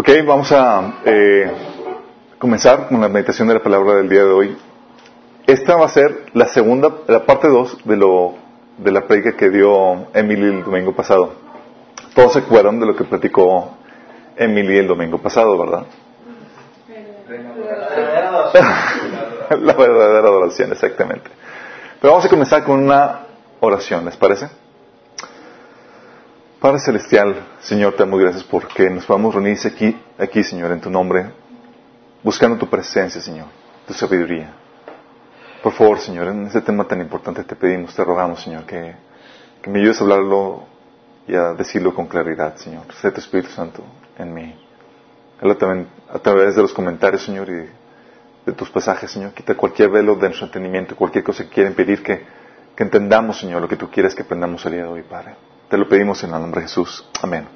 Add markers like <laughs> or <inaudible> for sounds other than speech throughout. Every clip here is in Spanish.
Ok, vamos a eh, comenzar con la meditación de la palabra del día de hoy. Esta va a ser la segunda, la parte 2 de lo de la predica que dio Emily el domingo pasado. Todos se acuerdan de lo que platicó Emily el domingo pasado, ¿verdad? <laughs> la verdadera adoración, exactamente. Pero vamos a comenzar con una oración, ¿les parece? Padre Celestial, Señor, te damos gracias porque nos podemos reunir aquí, aquí, Señor, en tu nombre, buscando tu presencia, Señor, tu sabiduría. Por favor, Señor, en este tema tan importante te pedimos, te rogamos, Señor, que, me ayudes a hablarlo y a decirlo con claridad, Señor. Sé tu Espíritu Santo en mí. Habla también a través de los comentarios, Señor, y de tus pasajes, Señor. Quita cualquier velo de nuestro entendimiento, cualquier cosa que quiera impedir que, que entendamos, Señor, lo que tú quieres que aprendamos el día de hoy, Padre. Te lo pedimos en el nombre de Jesús. Amén.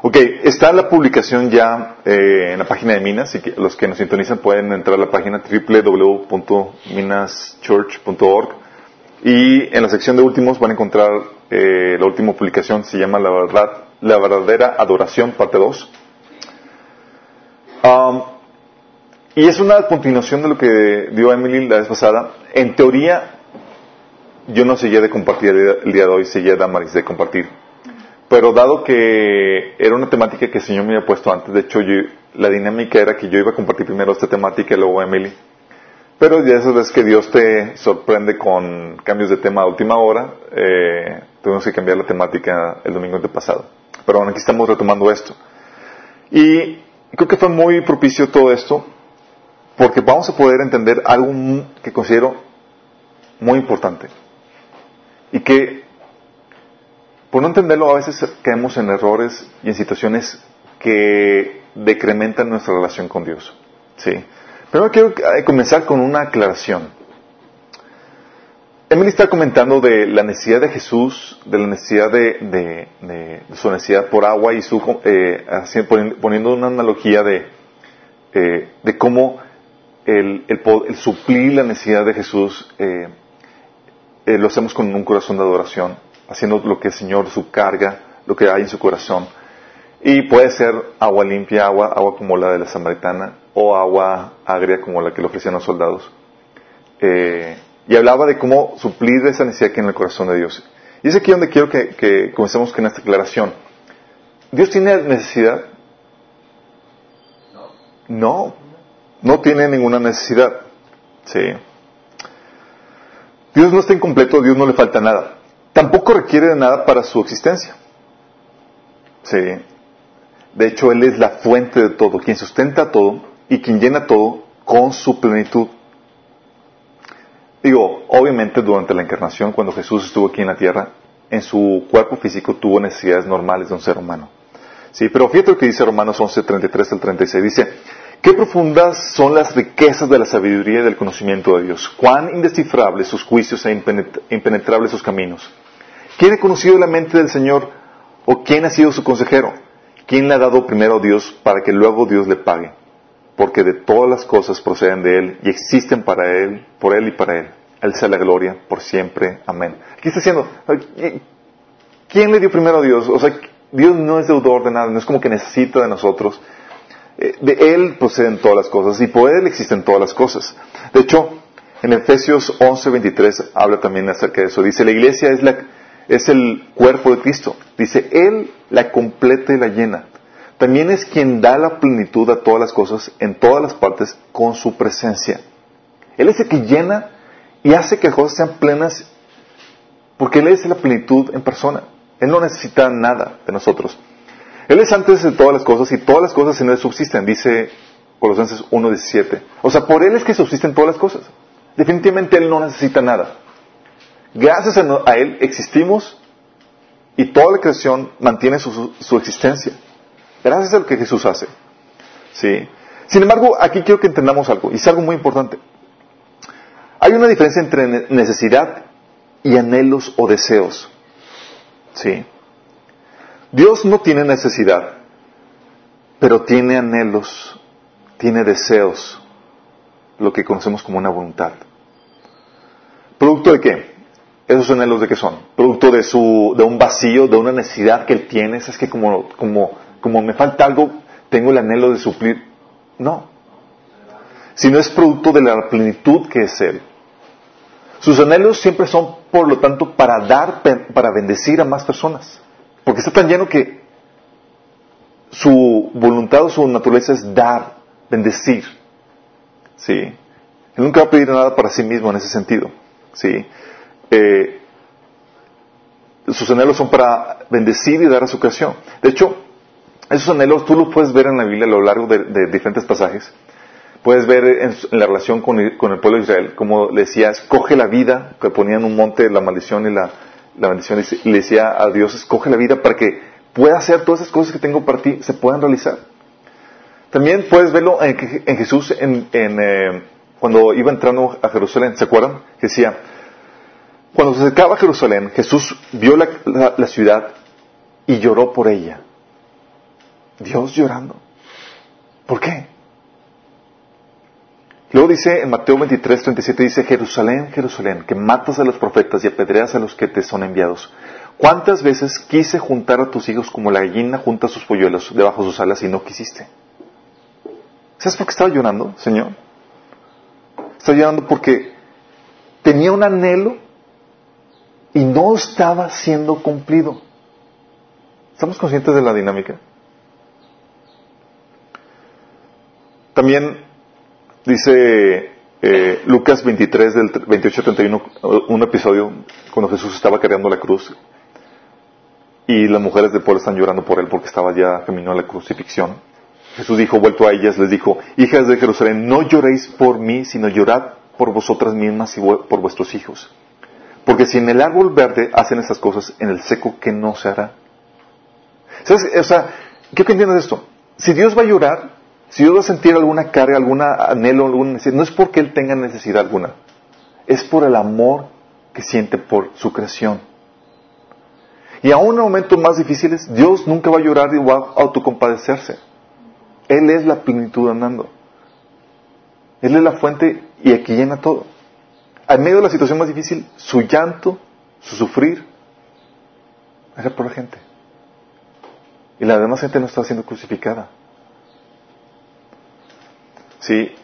Ok, está la publicación ya eh, en la página de Minas. Y los que nos sintonizan pueden entrar a la página www.minaschurch.org y en la sección de últimos van a encontrar eh, la última publicación, se llama La, verdad, la verdadera adoración, parte 2. Um, y es una continuación de lo que dio Emily la vez pasada. En teoría, yo no seguía de compartir el día de hoy, seguía Damaris de compartir. Pero dado que era una temática que el Señor me había puesto antes, de hecho la dinámica era que yo iba a compartir primero esta temática y luego Emily. Pero ya esas veces que Dios te sorprende con cambios de tema a última hora, eh, tuvimos que cambiar la temática el domingo pasado. Pero bueno, aquí estamos retomando esto. Y creo que fue muy propicio todo esto, porque vamos a poder entender algo que considero muy importante y que por no entenderlo a veces caemos en errores y en situaciones que decrementan nuestra relación con Dios. ¿sí? Primero quiero comenzar con una aclaración. Emily está comentando de la necesidad de Jesús, de la necesidad de, su necesidad por agua y su, eh, poniendo una analogía de, eh, de cómo el, el, suplir la necesidad de Jesús eh, eh, lo hacemos con un corazón de adoración, haciendo lo que el Señor, su carga, lo que hay en su corazón. Y puede ser agua limpia, agua, agua como la de la samaritana, o agua agria como la que le ofrecían los soldados. Eh, y hablaba de cómo suplir esa necesidad que hay en el corazón de Dios. Y es aquí donde quiero que, que comencemos con esta aclaración. ¿Dios tiene necesidad? No, no tiene ninguna necesidad. Sí. Dios no está incompleto, Dios no le falta nada. Tampoco requiere de nada para su existencia. Sí. De hecho, Él es la fuente de todo, quien sustenta todo y quien llena todo con su plenitud. Digo, obviamente durante la encarnación, cuando Jesús estuvo aquí en la tierra, en su cuerpo físico tuvo necesidades normales de un ser humano. Sí, pero fíjate lo que dice Romanos 11, 33 al 36. Dice, Qué profundas son las riquezas de la sabiduría y del conocimiento de Dios. Cuán indescifrables sus juicios e impenetrables sus caminos. ¿Quién ha conocido la mente del Señor o quién ha sido su consejero? ¿Quién le ha dado primero a Dios para que luego Dios le pague? Porque de todas las cosas proceden de Él y existen para Él, por Él y para Él. Él sea la gloria por siempre. Amén. Aquí está diciendo, ¿quién le dio primero a Dios? O sea, Dios no es deudor de nada, no es como que necesita de nosotros. Eh, de Él proceden todas las cosas y por Él existen todas las cosas. De hecho, en Efesios 11:23 habla también acerca de eso. Dice, la iglesia es, la, es el cuerpo de Cristo. Dice, Él la completa y la llena. También es quien da la plenitud a todas las cosas en todas las partes con su presencia. Él es el que llena y hace que las cosas sean plenas porque Él es la plenitud en persona. Él no necesita nada de nosotros. Él es antes de todas las cosas y todas las cosas en Él subsisten, dice Colosenses 1.17. O sea, por Él es que subsisten todas las cosas. Definitivamente Él no necesita nada. Gracias a, Él existimos y toda la creación mantiene su, existencia. Gracias a lo que Jesús hace. ¿Sí? Sin embargo, aquí quiero que entendamos algo, y es algo muy importante. Hay una diferencia entre necesidad y anhelos o deseos. ¿Sí? Dios no tiene necesidad, pero tiene anhelos, tiene deseos, lo que conocemos como una voluntad. ¿Producto de qué? ¿Esos anhelos de qué son? Producto de, su, de un vacío, de una necesidad que él tiene. Es que como, como, como me falta algo, tengo el anhelo de suplir. No. Sino es producto de la plenitud que es Él. Sus anhelos siempre son, por lo tanto, para dar, para bendecir a más personas. Porque está tan lleno que su voluntad o su naturaleza es dar, bendecir. ¿Sí? Nunca va a pedir nada para sí mismo en ese sentido. ¿Sí? Eh, sus anhelos son para bendecir y dar a su creación. De hecho, esos anhelos tú los puedes ver en la Biblia a lo largo de, diferentes pasajes. Puedes ver en, la relación con el, pueblo de Israel, como le decía, escoge la vida, que ponía en un monte la maldición y la, bendición, y le decía a Dios, escoge la vida para que pueda hacer todas esas cosas que tengo para ti, se puedan realizar. También puedes verlo en, Jesús en, eh, cuando iba entrando a Jerusalén, ¿se acuerdan? decía, cuando se acercaba a Jerusalén, Jesús vio la, ciudad y lloró por ella. Dios llorando. ¿Por qué? Luego dice en Mateo 23, 37, dice, Jerusalén, Jerusalén, que matas a los profetas y apedreas a los que te son enviados. ¿Cuántas veces quise juntar a tus hijos como la gallina junta sus polluelos debajo de sus alas y no quisiste? ¿Sabes por qué estaba llorando, Señor? Estaba llorando porque tenía un anhelo y no estaba siendo cumplido. ¿Estamos conscientes de la dinámica? También dice eh, Lucas 23 del 28 31, un episodio cuando Jesús estaba cargando la cruz y las mujeres del pueblo están llorando por él porque estaba ya camino a la crucifixión. Jesús dijo, vuelto a ellas, les dijo, hijas de Jerusalén, no lloréis por mí, sino llorad por vosotras mismas y por vuestros hijos. Porque si en el árbol verde hacen estas cosas, en el seco, ¿qué no se hará? ¿Sabes? O sea, ¿qué entiendes de esto? Si Dios va a llorar, si Dios va a sentir alguna carga, algún anhelo, alguna necesidad, no es porque Él tenga necesidad alguna. Es por el amor que siente por su creación. Y aún en momentos más difíciles, Dios nunca va a llorar y va a autocompadecerse. Él es la plenitud andando. Él es la fuente y aquí llena todo en medio de la situación más difícil, su llanto, su sufrir, era por la gente. Y la demás gente no estaba siendo crucificada. ¿Sí?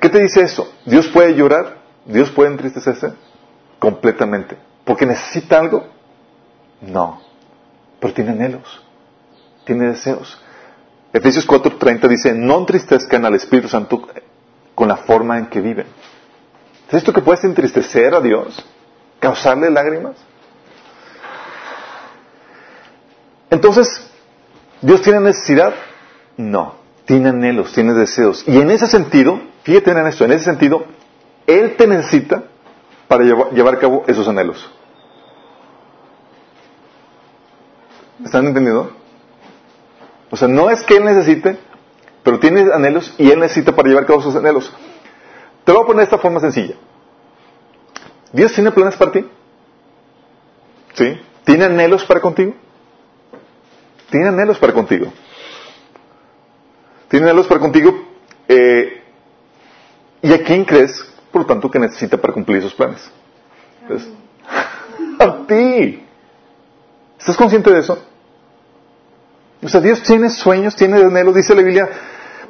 ¿Qué te dice eso? ¿Dios puede llorar? ¿Dios puede entristecerse? Completamente. ¿Porque necesita algo? No. Pero tiene anhelos. Tiene deseos. Efesios 4:30 dice, no entristezcan al Espíritu Santo con la forma en que viven. ¿Es esto que puedes entristecer a Dios? ¿Causarle lágrimas? Entonces, ¿Dios tiene necesidad? No. Tiene anhelos, tiene deseos. Y en ese sentido, fíjate en esto, en ese sentido, Él te necesita para llevar, a cabo esos anhelos. ¿Están entendiendo? O sea, no es que Él necesite, pero tiene anhelos y Él necesita para llevar a cabo esos anhelos. Te lo voy a poner de esta forma sencilla. ¿Dios tiene planes para ti? ¿Sí? ¿Tiene anhelos para contigo? Tiene anhelos para contigo. Tiene anhelos para contigo. Eh, ¿Y a quién crees, por lo tanto, que necesita para cumplir esos planes? <laughs> a ti. ¿Estás consciente de eso? O sea, Dios tiene sueños, tiene anhelos, dice la Biblia,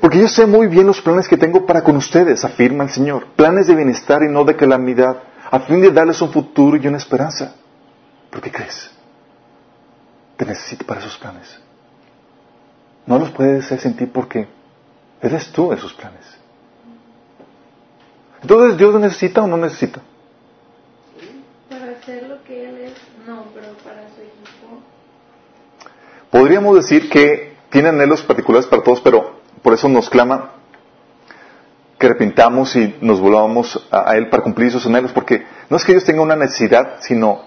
porque yo sé muy bien los planes que tengo para con ustedes, afirma el Señor. Planes de bienestar y no de calamidad, a fin de darles un futuro y una esperanza. ¿Por qué crees? Te necesito para esos planes. No los puedes sentir porque eres tú esos planes. Entonces, ¿Dios necesita o no necesita? Para hacer lo que Él es, no, pero para su equipo. Podríamos decir que tiene anhelos particulares para todos, pero por eso nos clama que arrepintamos y nos volvamos a, Él para cumplir esos anhelos, porque no es que Dios tenga una necesidad, sino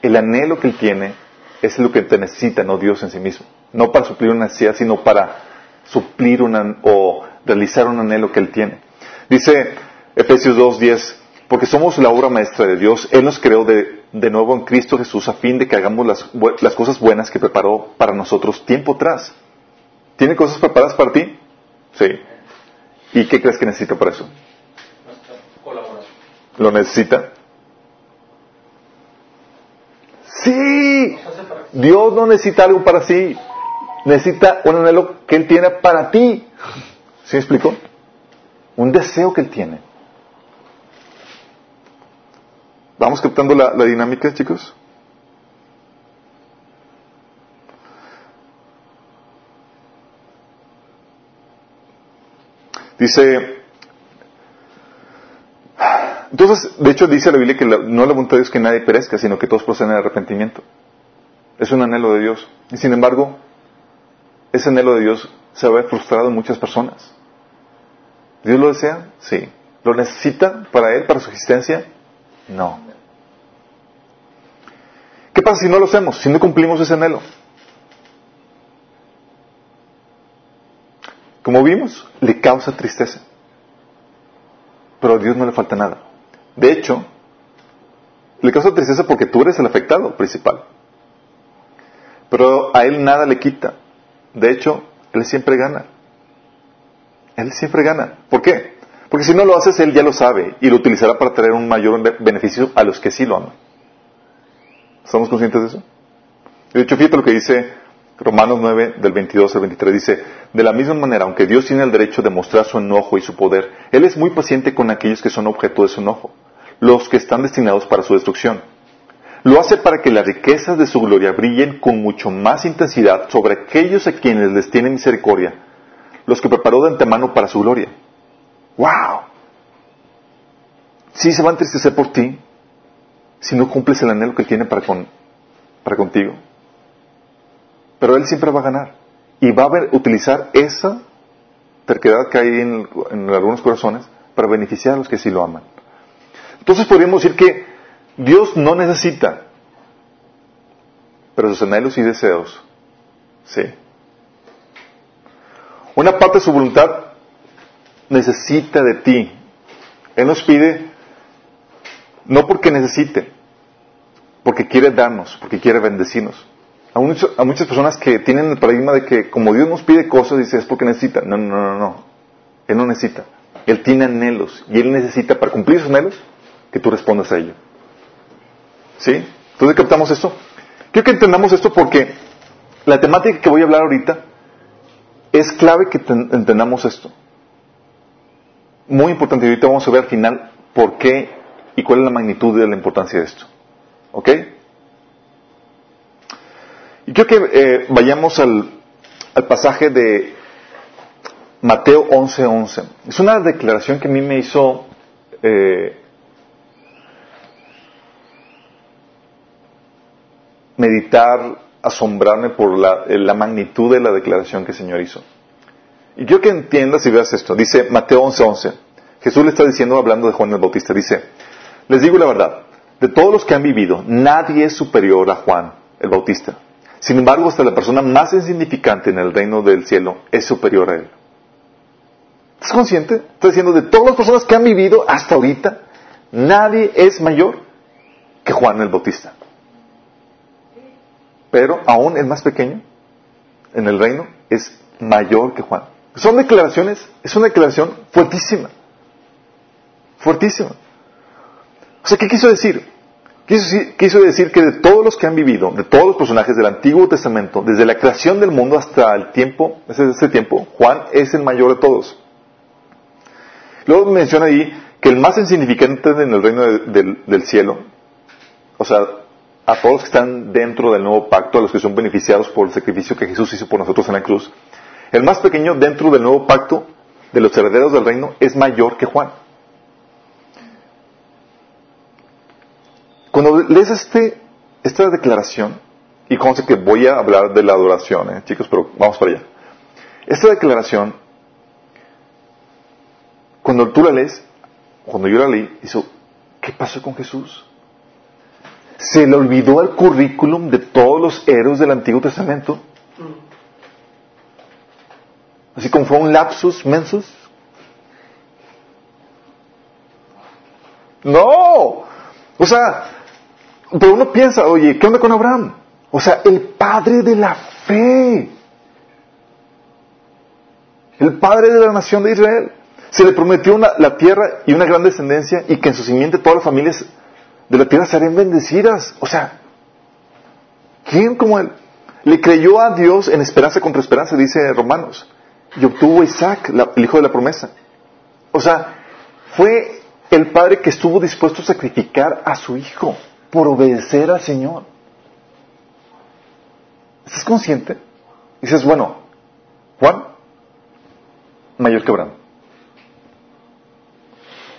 el anhelo que Él tiene es lo que te necesita, no Dios en sí mismo. No para suplir una necesidad, sino para suplir una, o realizar un anhelo que Él tiene. Dice Efesios 2.10, porque somos la obra maestra de Dios, Él nos creó de, de nuevo en Cristo Jesús a fin de que hagamos las, las cosas buenas que preparó para nosotros tiempo atrás. ¿Tiene cosas preparadas para ti? Sí. ¿Y qué crees que necesita para eso? ¿Lo necesita? Sí. Dios no necesita algo para sí. Necesita un anhelo que Él tiene para ti. ¿Sí me explicó? Un deseo que Él tiene. ¿Vamos captando la, la dinámica, chicos? Dice, entonces, de hecho dice la Biblia que no la voluntad de Dios es que nadie perezca, sino que todos proceden al arrepentimiento. Es un anhelo de Dios. Y sin embargo, ese anhelo de Dios se ve frustrado en muchas personas. ¿Dios lo desea? Sí. ¿Lo necesita para Él, para su existencia? No. ¿Qué pasa si no lo hacemos? Si no cumplimos ese anhelo. Como vimos, le causa tristeza. Pero a Dios no le falta nada. De hecho, le causa tristeza porque tú eres el afectado principal. Pero a Él nada le quita. De hecho, Él siempre gana. Él siempre gana. ¿Por qué? Porque si no lo haces, Él ya lo sabe y lo utilizará para traer un mayor beneficio a los que sí lo aman. ¿Estamos conscientes de eso? De hecho, fíjate lo que dice Romanos 9, del 22 al 23 dice, de la misma manera, aunque Dios tiene el derecho de mostrar su enojo y su poder, Él es muy paciente con aquellos que son objeto de su enojo, los que están destinados para su destrucción. Lo hace para que las riquezas de su gloria brillen con mucho más intensidad sobre aquellos a quienes les tiene misericordia, los que preparó de antemano para su gloria. ¡Wow! Sí se va a entristecer por ti si no cumples el anhelo que tiene para, para contigo. Pero Él siempre va a ganar. Y va a utilizar esa terquedad que hay en, algunos corazones para beneficiar a los que sí lo aman. Entonces podríamos decir que Dios no necesita, pero sus anhelos y deseos, sí. Una parte de su voluntad necesita de ti. Él nos pide, no porque necesite, porque quiere darnos, porque quiere bendecirnos a, muchas personas que tienen el paradigma de que como Dios nos pide cosas, dice, es porque necesita. No, no, no, no. Él no necesita. Él tiene anhelos. Y Él necesita, para cumplir sus anhelos, que tú respondas a ello. ¿Sí? Entonces captamos esto. Quiero que entendamos esto porque la temática que voy a hablar ahorita es clave que entendamos esto. Muy importante. Ahorita vamos a ver al final por qué y cuál es la magnitud de la importancia de esto. ¿Ok? Y quiero que eh, vayamos al, pasaje de Mateo 11:11. Es una declaración que a mí me hizo eh, meditar, asombrarme por la, la, magnitud de la declaración que el Señor hizo. Y quiero que entiendas y veas esto. Dice Mateo 11:11. Jesús le está diciendo, hablando de Juan el Bautista, dice, les digo la verdad, de todos los que han vivido, nadie es superior a Juan el Bautista sin embargo, hasta la persona más insignificante en el reino del cielo es superior a él. ¿Estás consciente? Estoy diciendo, de todas las personas que han vivido hasta ahorita, nadie es mayor que Juan el Bautista. Pero aún el más pequeño en el reino es mayor que Juan. Son declaraciones, es una declaración fuertísima. Fuertísima. O sea, ¿qué quiso decir? Quiso, decir que de todos los que han vivido, de todos los personajes del Antiguo Testamento, desde la creación del mundo hasta el tiempo, ese tiempo, Juan es el mayor de todos. Luego menciona ahí que el más insignificante en el reino del, cielo, o sea, a todos los que están dentro del nuevo pacto, a los que son beneficiados por el sacrificio que Jesús hizo por nosotros en la cruz, el más pequeño dentro del nuevo pacto de los herederos del reino es mayor que Juan. Cuando lees este, esta declaración, y sé que voy a hablar de la adoración, ¿eh, chicos, pero vamos para allá. Esta declaración, cuando tú la lees, cuando yo la leí, hizo, ¿qué pasó con Jesús? Se le olvidó el currículum de todos los héroes del Antiguo Testamento. Así como fue un lapsus mensus. No. O sea, pero uno piensa, oye, ¿qué onda con Abraham? O sea, el padre de la fe. El padre de la nación de Israel. Se le prometió la tierra y una gran descendencia y que en su simiente todas las familias de la tierra serían bendecidas. O sea, ¿quién como él? Le creyó a Dios en esperanza contra esperanza, dice Romanos. Y obtuvo Isaac, el hijo de la promesa. O sea, fue el padre que estuvo dispuesto a sacrificar a su hijo por obedecer al Señor. ¿Estás consciente? dices, bueno, Juan, mayor que Abraham.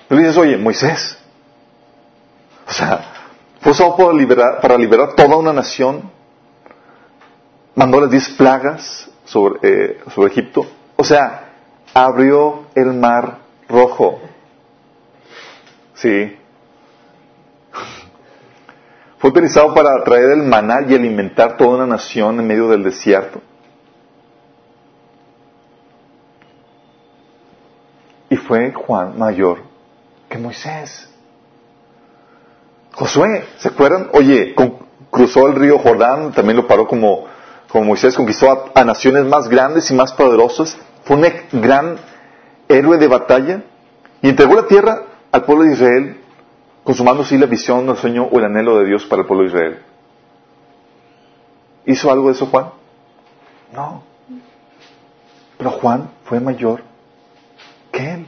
Le dices, oye, Moisés. O sea, fue usado para liberar, para liberar toda una nación. Mandó las diez plagas sobre, eh, sobre Egipto. O sea, abrió el mar rojo. Sí. <laughs> Fue utilizado para traer el maná y alimentar toda una nación en medio del desierto. Y fue Juan mayor que Moisés. Josué, ¿se acuerdan? Oye, cruzó el río Jordán, también lo paró como, como Moisés, conquistó a, naciones más grandes y más poderosas. Fue un gran héroe de batalla y entregó la tierra al pueblo de Israel, consumando así la visión, el sueño o el anhelo de Dios para el pueblo de Israel. ¿Hizo algo de eso Juan? No. Pero Juan fue mayor que él.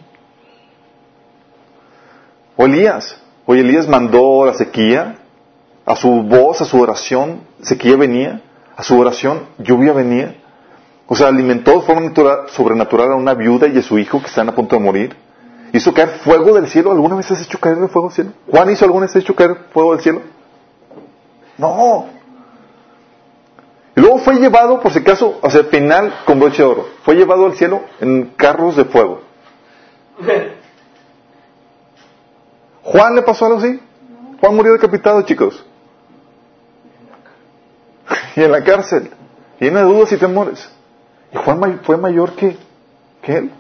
O Elías. Oye, Elías mandó la sequía, a su voz, a su oración, sequía venía, a su oración, lluvia venía. O sea, alimentó de forma sobrenatural a una viuda y a su hijo que están a punto de morir. Hizo caer fuego del cielo. ¿Alguna vez has hecho caer el fuego del cielo? ¿Juan hizo alguna vez hecho caer fuego del cielo? No. Y luego fue llevado, por si acaso, o sea, penal con broche de oro. Fue llevado al cielo en carros de fuego. ¿Juan le pasó algo así? Juan murió decapitado, chicos. <laughs> Y en la cárcel. Llena de dudas y temores. Y Juan fue mayor que, que él.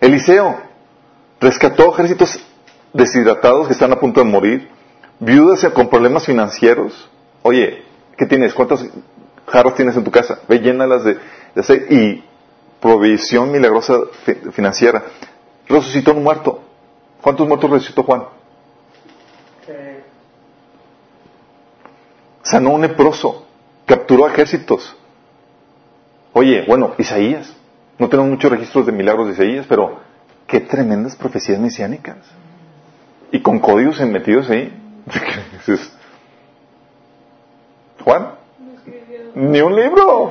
Eliseo rescató ejércitos deshidratados que están a punto de morir, viudas con problemas financieros. Oye, ¿qué tienes? ¿Cuántas jarras tienes en tu casa? Ve, llénalas de, de aceite y provisión milagrosa financiera. Resucitó un muerto. ¿Cuántos muertos resucitó Juan? Sanó un leproso, capturó ejércitos. Oye, bueno, Isaías. No tenemos muchos registros de milagros de Isaías, pero qué tremendas profecías mesiánicas. Y con códigos metidos ahí. <laughs> Juan, ni un libro. <laughs>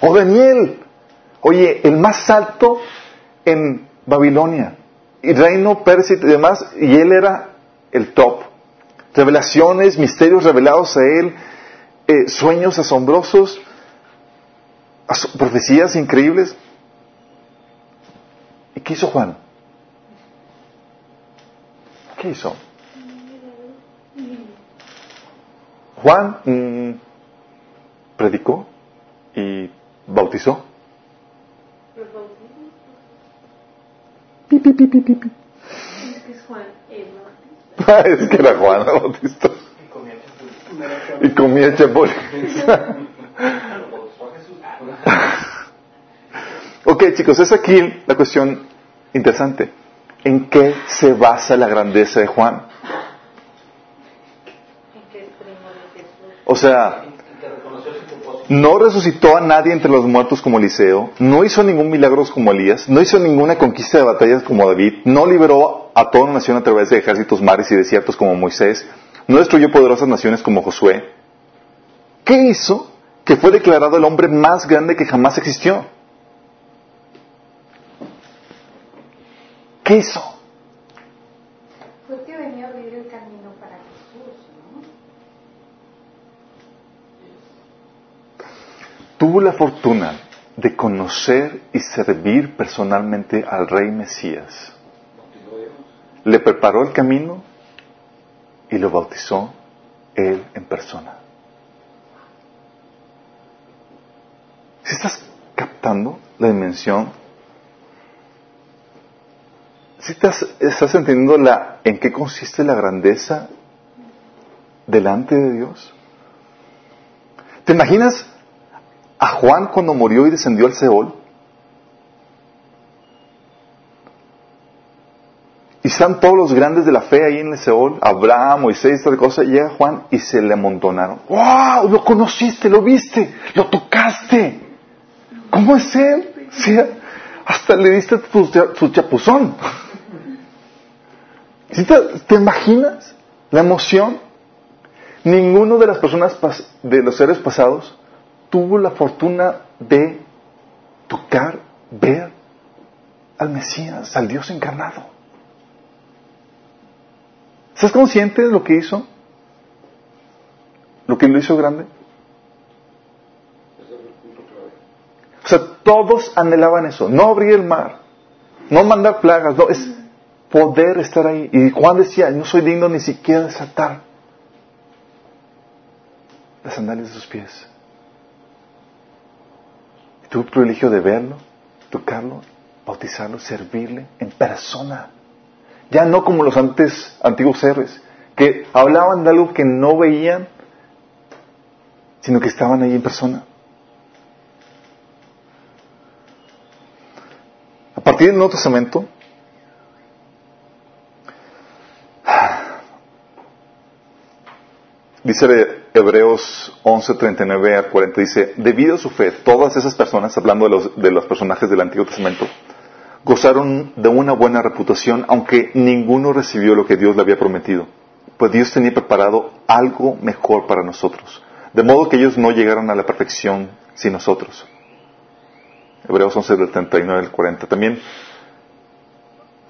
o Daniel, oye, el más alto en Babilonia, y reino Persia y demás, y él era el top. Revelaciones, misterios revelados a él, eh, sueños asombrosos, profecías increíbles. ¿Y qué hizo Juan? ¿Qué hizo? Juan mm, predicó y bautizó. Pi, pi, pi, pi, pi. Es <laughs> Juan es que era Juan el Bautista. Y comía chapulín. ok, chicos, es aquí la cuestión interesante. ¿En qué se basa la grandeza de Juan? O sea, no resucitó a nadie entre los muertos como Eliseo, no hizo ningún milagro como Elías, no hizo ninguna conquista de batallas como David, no liberó a toda una nación a través de ejércitos, mares y desiertos como Moisés, no destruyó poderosas naciones como Josué. ¿Qué hizo? Que fue declarado el hombre más grande que jamás existió. ¿Qué hizo? Fue que venía a abrir el camino para Jesús, ¿no? Tuvo la fortuna de conocer y servir personalmente al rey Mesías. Le preparó el camino y lo bautizó él en persona. Si estás captando la dimensión, si estás, estás entendiendo la, en qué consiste la grandeza delante de Dios. ¿Te imaginas a Juan cuando murió y descendió al Seol? Y están todos los grandes de la fe ahí en el Seol, Abraham, Moisés, esta cosa, llega Juan y se le amontonaron. ¡Wow! Lo conociste, lo viste, lo tocaste. ¿Cómo es él? Hasta le diste su, chapuzón. te, imaginas la emoción? Ninguno de las personas de los seres pasados tuvo la fortuna de tocar, ver al Mesías, al Dios encarnado. ¿Estás consciente de lo que hizo? ¿Lo que lo hizo grande? O sea, todos anhelaban eso, no abrir el mar, no mandar plagas, no, es poder estar ahí. Y Juan decía, no soy digno ni siquiera de desatar las sandalias de sus pies. Tuve el privilegio de verlo, tocarlo, bautizarlo, servirle en persona. Ya no como los antes antiguos héroes, que hablaban de algo que no veían, sino que estaban ahí en persona. A partir del Nuevo Testamento, dice Hebreos 11, 39 a 40, dice, debido a su fe, todas esas personas, hablando de los, de los personajes del Antiguo Testamento, gozaron de una buena reputación, aunque ninguno recibió lo que Dios le había prometido, pues Dios tenía preparado algo mejor para nosotros, de modo que ellos no llegaron a la perfección sin nosotros. Hebreos 11 del 39 al 40. También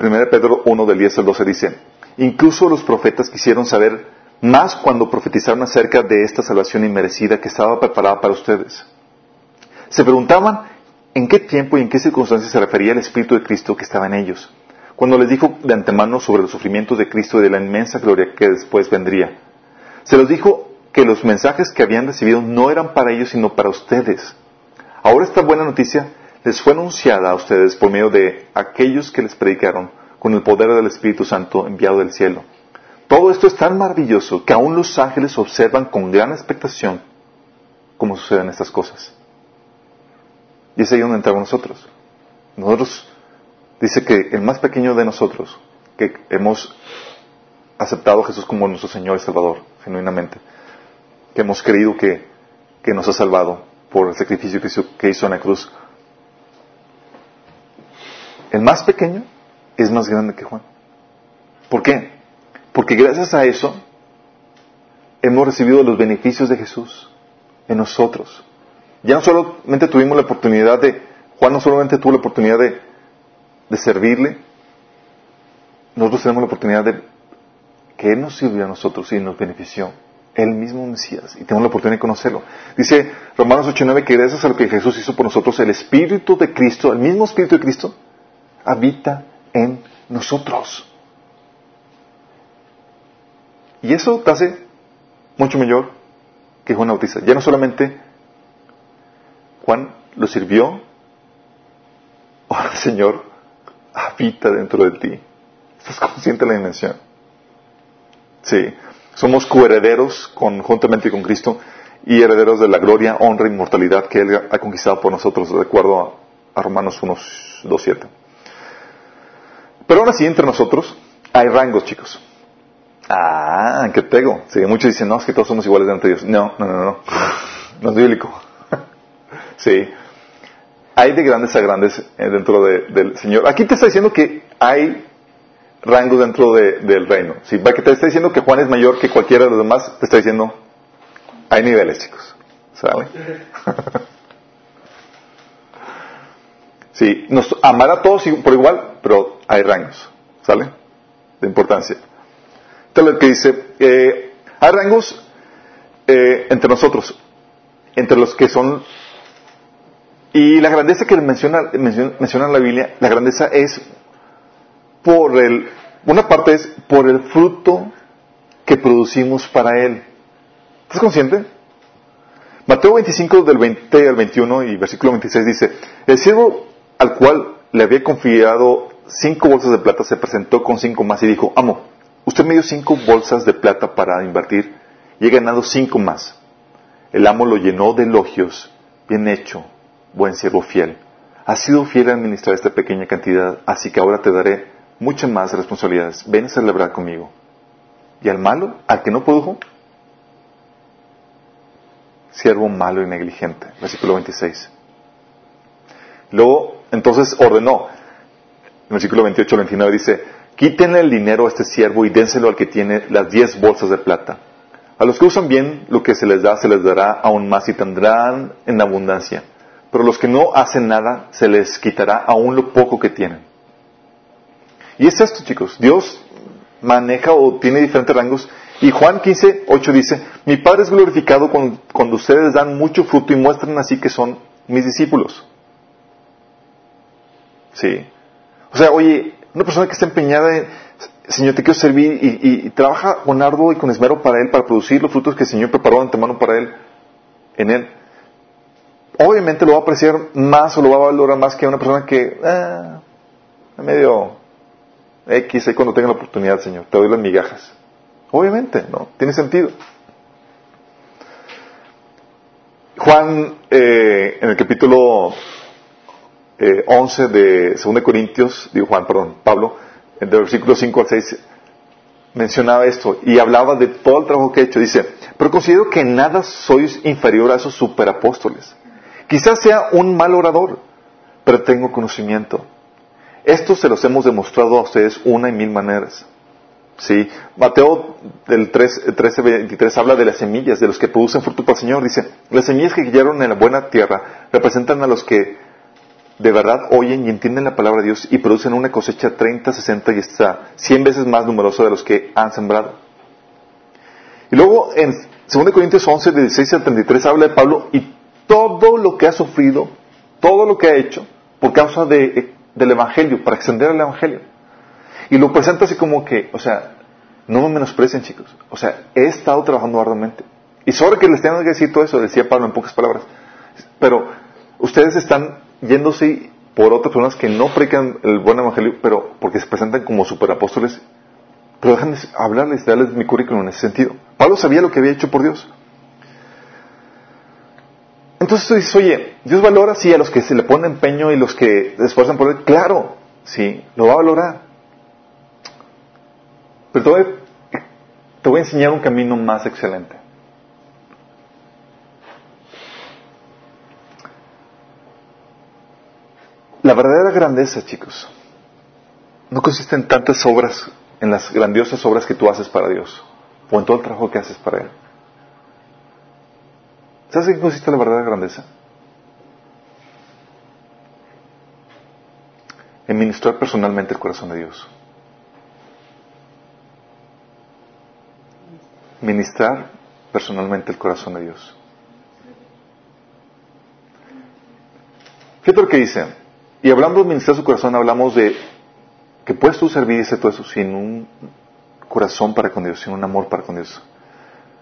1 Pedro 1 del 10 al 12 dice, incluso los profetas quisieron saber más cuando profetizaron acerca de esta salvación inmerecida que estaba preparada para ustedes. Se preguntaban en qué tiempo y en qué circunstancias se refería el Espíritu de Cristo que estaba en ellos, cuando les dijo de antemano sobre los sufrimientos de Cristo y de la inmensa gloria que después vendría. Se los dijo que los mensajes que habían recibido no eran para ellos, sino para ustedes. Ahora esta buena noticia les fue anunciada a ustedes por medio de aquellos que les predicaron con el poder del Espíritu Santo enviado del cielo. Todo esto es tan maravilloso que aún los ángeles observan con gran expectación cómo suceden estas cosas. Y es ahí donde entramos nosotros. Nosotros, dice que el más pequeño de nosotros, que hemos aceptado a Jesús como nuestro Señor y Salvador, genuinamente, que hemos creído que, que nos ha salvado por el sacrificio que hizo, que hizo en la cruz, el más pequeño es más grande que Juan. ¿Por qué? Porque gracias a eso hemos recibido los beneficios de Jesús en nosotros. Ya no solamente tuvimos la oportunidad de, Juan no solamente tuvo la oportunidad de, de servirle, nosotros tenemos la oportunidad de que Él nos sirvió a nosotros y nos benefició. Él mismo Mesías. Y tenemos la oportunidad de conocerlo. Dice Romanos 8.9 que gracias a lo que Jesús hizo por nosotros, el Espíritu de Cristo, el mismo Espíritu de Cristo, habita en nosotros. Y eso te hace mucho mayor que Juan Bautista. Ya no solamente Juan lo sirvió, <laughs> ahora el Señor habita dentro de ti. ¿Estás consciente de la dimensión? Sí. Somos coherederos conjuntamente con Cristo y herederos de la gloria, honra e inmortalidad que Él ha conquistado por nosotros, de acuerdo a, Romanos 1, 2, 7. Pero aún así, entre nosotros hay rangos, chicos. Ah, qué pego. Sí, muchos dicen, no, es que todos somos iguales de Dios. No, no, no, no. No es bíblico. <laughs> sí. Hay de grandes a grandes eh, dentro del Señor. Aquí te está diciendo que hay rangos dentro del reino. Si que te está diciendo que Juan es mayor que cualquiera de los demás, te está diciendo, hay niveles, chicos. ¿Sabe? <laughs> sí, nos amará a todos por igual, pero hay rangos. ¿Sale? De importancia. Entonces lo que dice, eh, hay rangos eh, entre nosotros, entre los que son... Y la grandeza que menciona, menciona, la Biblia, la grandeza es por el... Una parte es por el fruto que producimos para Él. ¿Estás consciente? Mateo 25 del 20 al 21 y versículo 26 dice, el siervo al cual le había confiado cinco bolsas de plata se presentó con cinco más y dijo, amo, usted me dio cinco bolsas de plata para invertir y he ganado cinco más. El amo lo llenó de elogios, bien hecho, buen siervo fiel. Has sido fiel a administrar esta pequeña cantidad, así que ahora te daré muchas más responsabilidades. Ven a celebrar conmigo. Y al malo, al que no produjo, siervo malo y negligente. Versículo 26. Luego, entonces ordenó. En versículo 28 29 dice, quítenle el dinero a este siervo y dénselo al que tiene las diez bolsas de plata. A los que usan bien lo que se les da, se les dará aún más y tendrán en abundancia. Pero los que no hacen nada, se les quitará aún lo poco que tienen. Y es esto, chicos. Dios maneja o tiene diferentes rangos. Y Juan 15, 8 dice, mi Padre es glorificado cuando, cuando ustedes dan mucho fruto y muestran así que son mis discípulos. Sí. O sea, oye, una persona que está empeñada en, Señor, te quiero servir y, trabaja con arduo y con esmero para Él, para producir los frutos que el Señor preparó de antemano para Él, en Él. Obviamente lo va a apreciar más o lo va a valorar más que una persona que, ah, medio X, ahí cuando tenga la oportunidad, Señor, te doy las migajas. Obviamente, ¿no? Tiene sentido. Juan, eh, en el capítulo 11 eh, de 2 Corintios, digo Juan, perdón, Pablo, del versículo 5 al 6, mencionaba esto y hablaba de todo el trabajo que he hecho. Dice, pero considero que nada sois inferior a esos superapóstoles. Quizás sea un mal orador, pero tengo conocimiento. Esto se los hemos demostrado a ustedes una y mil maneras. Sí, Mateo del 13, 23 habla de las semillas, de los que producen fruto para el Señor. Dice, las semillas que cayeron en la buena tierra representan a los que de verdad oyen y entienden la palabra de Dios y producen una cosecha 30, 60 y hasta 100 veces más numerosa de los que han sembrado. Y luego en 2 Corintios 11, de 16 al 33 habla de Pablo y todo lo que ha sufrido, todo lo que ha hecho por causa de, del Evangelio, para extender el Evangelio. Y lo presenta así como que, o sea, no me menosprecien chicos, o sea, he estado trabajando arduamente. Y sobre que les tengo que decir todo eso, decía Pablo en pocas palabras, pero ustedes están yéndose por otras personas que no predican el buen evangelio, pero porque se presentan como superapóstoles, pero dejan de hablarles, darles mi currículum en ese sentido. Pablo sabía lo que había hecho por Dios. Entonces tú dices, oye, Dios valora sí a los que se le ponen empeño y los que se esfuerzan por él. Claro, sí, lo va a valorar. Pero te voy, te voy a enseñar un camino más excelente. La verdadera grandeza, chicos, no consiste en tantas obras, en las grandiosas obras que tú haces para Dios, o en todo el trabajo que haces para Él. ¿Sabes en qué consiste la verdadera grandeza? En ministrar personalmente el corazón de Dios. Ministrar personalmente el corazón de Dios. Fíjate lo que dice. Y hablando de ministrar su corazón, hablamos de que puedes tú servir ese todo eso sin un corazón para con Dios, sin un amor para con Dios.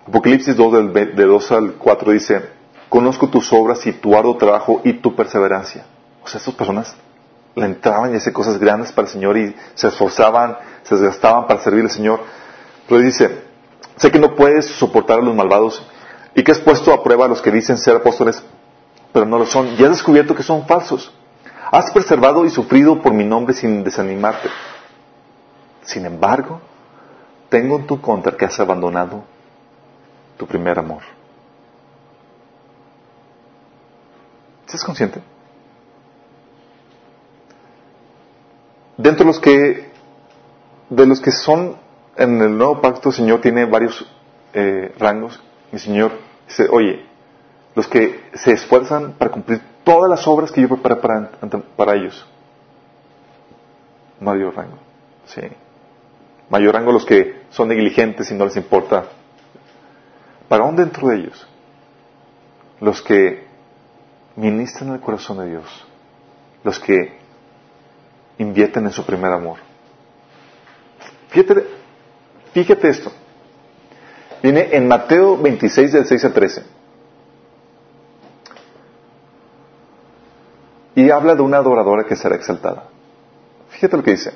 Apocalipsis 2, del, de 2 al 4 dice, conozco tus obras y tu arduo trabajo y tu perseverancia. O sea, estas personas le entraban y hacían cosas grandes para el Señor y se esforzaban, se desgastaban para servir al Señor. Pero dice, sé que no puedes soportar a los malvados y que has puesto a prueba a los que dicen ser apóstoles, pero no lo son. Y has descubierto que son falsos. Has preservado y sufrido por mi nombre sin desanimarte. Sin embargo, tengo en tu contra que has abandonado tu primer amor. ¿Estás consciente? Dentro de los que de los que son en el nuevo pacto, el Señor tiene varios eh, rangos. Mi Señor dice, oye, los que se esfuerzan para cumplir todas las obras que yo preparé para, ellos. Mayor rango. Sí. Mayor rango los que son negligentes y no les importa. ¿Para dónde dentro de ellos? Los que ministran el corazón de Dios. Los que invierten en su primer amor. Fíjate, fíjate esto. Viene en Mateo 26 del 6 al 13. Y habla de una adoradora que será exaltada. Fíjate lo que dice.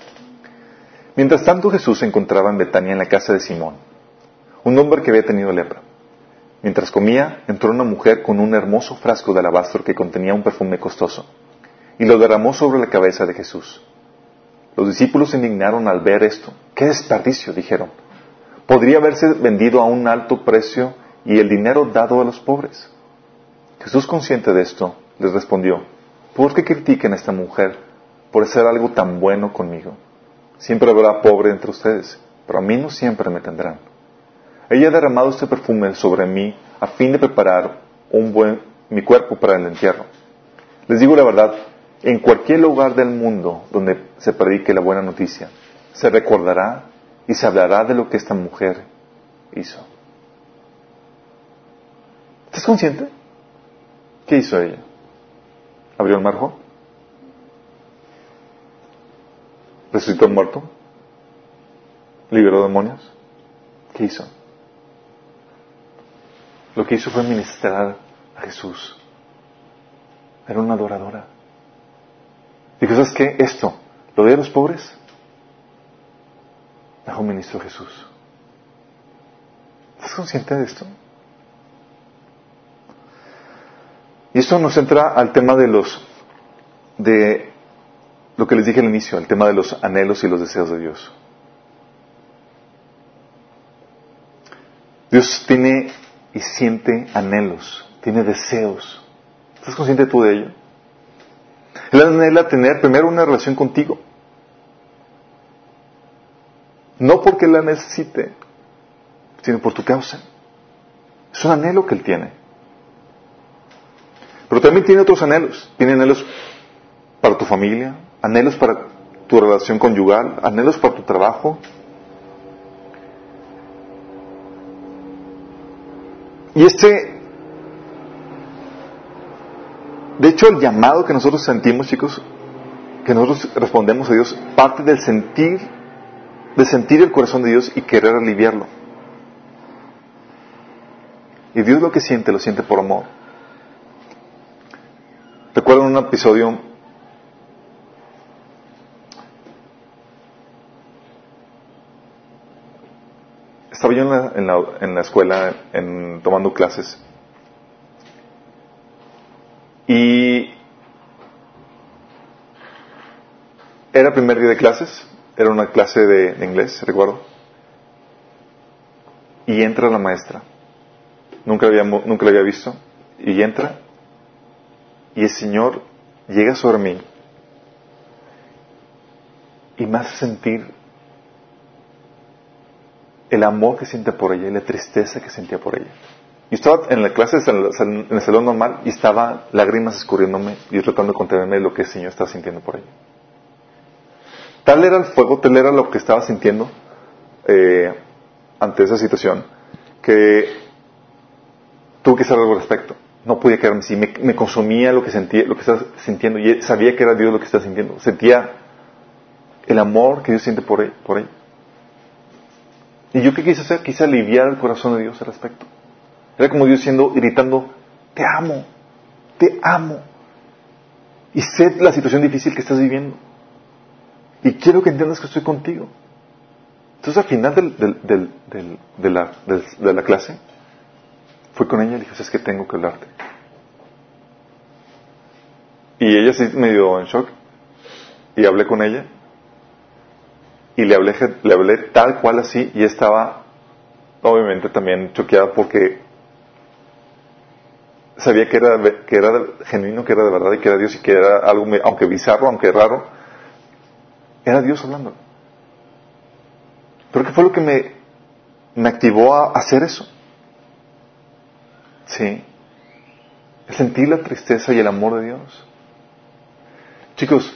Mientras tanto Jesús se encontraba en Betania en la casa de Simón, un hombre que había tenido lepra. Mientras comía, entró una mujer con un hermoso frasco de alabastro que contenía un perfume costoso, y lo derramó sobre la cabeza de Jesús. Los discípulos se indignaron al ver esto. ¡Qué desperdicio! dijeron. Podría haberse vendido a un alto precio y el dinero dado a los pobres. Jesús, consciente de esto, les respondió, ¿por qué critican a esta mujer por hacer algo tan bueno conmigo? Siempre habrá pobre entre ustedes, pero a mí no siempre me tendrán. Ella ha derramado este perfume sobre mí a fin de preparar un buen, mi cuerpo para el entierro. Les digo la verdad, en cualquier lugar del mundo donde se predique la buena noticia, se recordará y se hablará de lo que esta mujer hizo. ¿Estás consciente? ¿Qué hizo ella? ¿Abrió el marco? ¿Resucitó el muerto? ¿Liberó demonios? ¿Qué hizo? Lo que hizo fue ministrar a Jesús. Era una adoradora. Dijo, ¿sabes qué? Esto, lo de los pobres, dejó ministro Jesús. ¿Estás consciente de esto? Y esto nos entra al tema de los, de lo que les dije al inicio, al tema de los anhelos y los deseos de Dios. Dios tiene y siente anhelos, tiene deseos. ¿Estás consciente tú de ello? Él anhela tener primero una relación contigo. No porque la necesite, sino por tu causa. Es un anhelo que Él tiene. Pero también tiene otros anhelos. Tiene anhelos para tu familia, anhelos para tu relación conyugal, anhelos para tu trabajo. Y este De hecho, el llamado que nosotros sentimos, chicos, que nosotros respondemos a Dios, parte del sentir, de sentir el corazón de Dios y querer aliviarlo. Y Dios lo que siente, lo siente por amor. Recuerdo un episodio estaba yo en la, en la, escuela en, tomando clases y era primer día de clases, era una clase de, inglés, recuerdo. Y entra la maestra. Nunca la, había, nunca la había visto. Y entra. Y el Señor llega sobre mí. Y me hace sentir el amor que siente por ella y la tristeza que sentía por ella. Y estaba en la clase, en el salón normal, y estaba lágrimas escurriéndome y tratando de contenerme lo que el Señor estaba sintiendo por ella. Tal era el fuego, tal era lo que estaba sintiendo eh, ante esa situación, que tuve que hacer algo al respecto. No podía quedarme así, me, consumía lo que sentía, lo que estaba sintiendo, y sabía que era Dios lo que estaba sintiendo. Sentía el amor que Dios siente por ella. Por ella. ¿Y yo qué quise hacer? Quise aliviar el corazón de Dios al respecto. Era como Dios siendo, gritando, te amo, te amo. Y sé la situación difícil que estás viviendo. Y quiero que entiendas que estoy contigo. Entonces al final del, de, la, de, la, clase, fui con ella y le dije, es que tengo que hablarte. Y ella sí me dio en shock. Y hablé con ella. Y le hablé, le hablé tal cual así. Y estaba obviamente también choqueada porque sabía que era, que era genuino, que era de verdad y que era Dios y que era algo, aunque bizarro, aunque raro, era Dios hablando. Pero ¿qué fue lo que me, me activó a hacer eso? Sí. El sentir la tristeza y el amor de Dios. Chicos,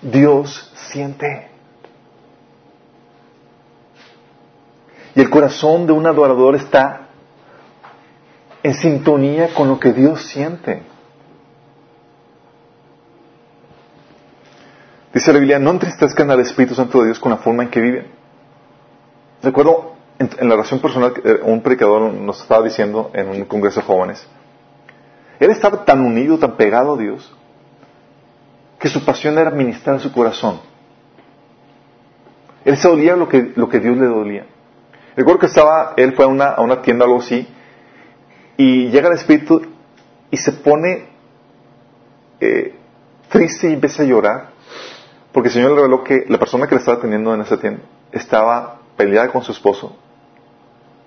Dios siente. Y el corazón de un adorador está en sintonía con lo que Dios siente. Dice la Biblia, no entristezcan al Espíritu Santo de Dios con la forma en que viven. Recuerdo en, la relación personal, eh, un predicador nos estaba diciendo en un congreso de jóvenes, él estaba tan unido, tan pegado a Dios, que su pasión era ministrar su corazón. Él se dolía lo que, lo que Dios le dolía. Recuerdo que estaba, él fue a una, a una tienda, algo así, y llega el Espíritu y se pone eh, triste y empieza a llorar Porque el Señor le reveló que la persona que le estaba atendiendo en esa tienda estaba peleada con su esposo